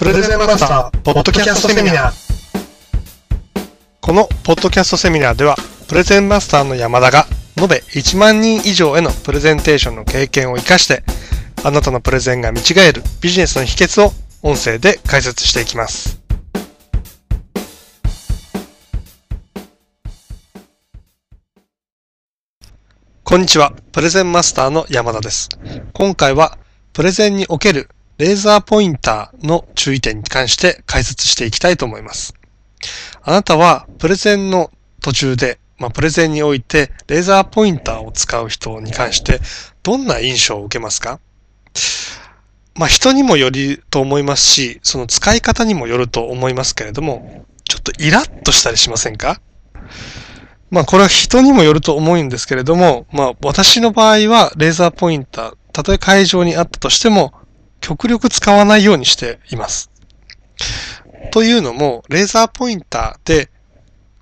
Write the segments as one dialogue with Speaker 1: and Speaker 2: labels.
Speaker 1: プレゼンマスターポッドキャストセミナー。このポッドキャストセミナーではプレゼンマスターの山田が延べ1万人以上へのプレゼンテーションの経験を生かしてあなたのプレゼンが見違えるビジネスの秘訣を音声で解説していきます。こんにちは。プレゼンマスターの山田です。今回はプレゼンにおけるレーザーポインターの注意点に関して解説していきたいと思います。あなたはプレゼンの途中で、まあ、プレゼンにおいてレーザーポインターを使う人に関してどんな印象を受けますか？まあ、人にもよると思いますし、その使い方にもよると思いますけれども、ちょっとイラッとしたりしませんか？まあこれは人にもよると思うんですけれども、まあ私の場合はレーザーポインター、たとえ会場にあったとしても、極力使わないようにしています。というのも、レーザーポインターで、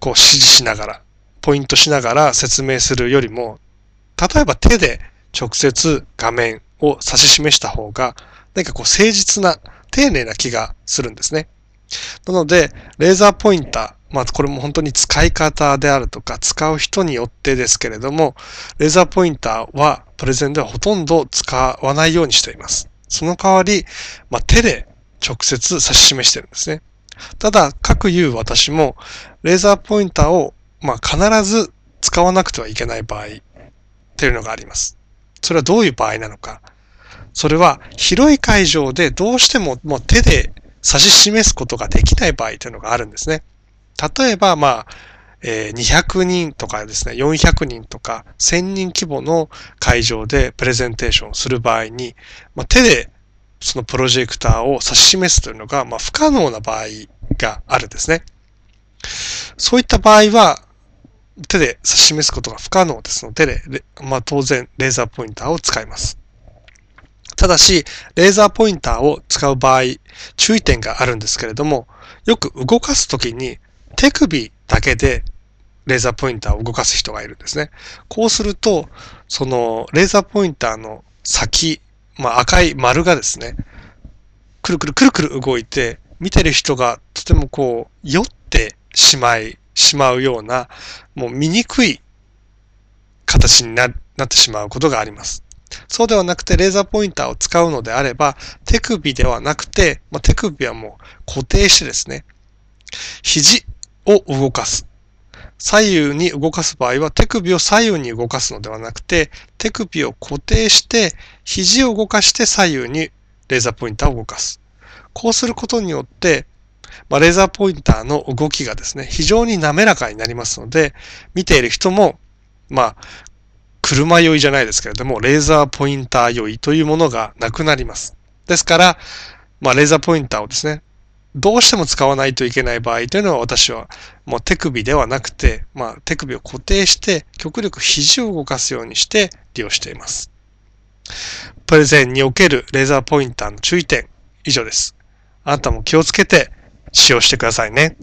Speaker 1: こう指示しながら、ポイントしながら説明するよりも、例えば手で直接画面を指し示した方が、何かこう誠実な、丁寧な気がするんですね。なので、レーザーポインター、まあこれも本当に使い方であるとか、使う人によってですけれども、レーザーポインターはプレゼンではほとんど使わないようにしています。その代わり、まあ、手で直接指し示してるんですね。ただ、各言う私も、レーザーポインターを、まあ、必ず使わなくてはいけない場合っていうのがあります。それはどういう場合なのか。それは、広い会場でどうしてももう手で指し示すことができない場合というのがあるんですね。例えば、まあ、えー、200人とかですね、400人とか1000人規模の会場でプレゼンテーションをする場合に、まあ、手でそのプロジェクターを指し示すというのが、まあ、不可能な場合があるんですね。そういった場合は、手で指し示すことが不可能ですので、まあ、当然レーザーポインターを使います。ただし、レーザーポインターを使う場合、注意点があるんですけれども、よく動かすときに手首だけでレーザーポインターを動かす人がいるんですね。こうすると、そのレーザーポインターの先、まあ赤い丸がですね、くるくるくるくる動いて、見てる人がとてもこう、酔ってしまい、しまうような、もう見にくい形になってしまうことがあります。そうではなくて、レーザーポインターを使うのであれば、手首ではなくて、まあ、手首はもう固定してですね、肘を動かす。左右に動かす場合は手首を左右に動かすのではなくて、手首を固定して、肘を動かして左右にレーザーポインターを動かす。こうすることによって、まあ、レーザーポインターの動きがですね、非常に滑らかになりますので、見ている人も、まあ、車酔いじゃないですけれども、レーザーポインター酔いというものがなくなります。ですから、まあ、レーザーポインターをですね、どうしても使わないといけない場合というのは私はもう手首ではなくて、まあ手首を固定して極力肘を動かすようにして利用しています。プレゼンにおけるレーザーポインターの注意点以上です。あなたも気をつけて使用してくださいね。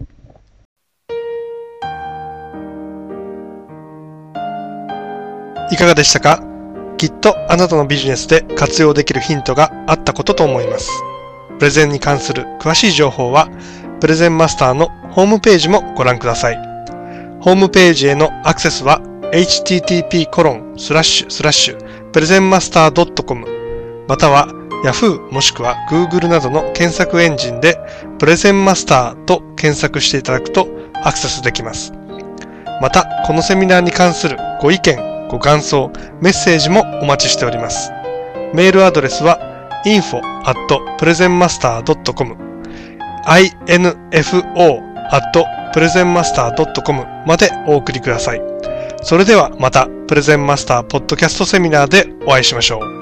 Speaker 1: いかがでしたか？きっとあなたのビジネスで活用できるヒントがあったことと思います。プレゼンに関する詳しい情報は、プレゼンマスターのホームページもご覧ください。ホームページへのアクセスは、http コロンスラッシュスラッシュプレゼンマスター .com または Yahoo もしくは Google などの検索エンジンでプレゼンマスターと検索していただくとアクセスできます。また、このセミナーに関するご意見、ご感想、メッセージもお待ちしております。メールアドレスは info.presentmaster.com info.presentmaster.com までお送りください。それではまた、プレゼンマスターポッドキャストセミナーでお会いしましょう。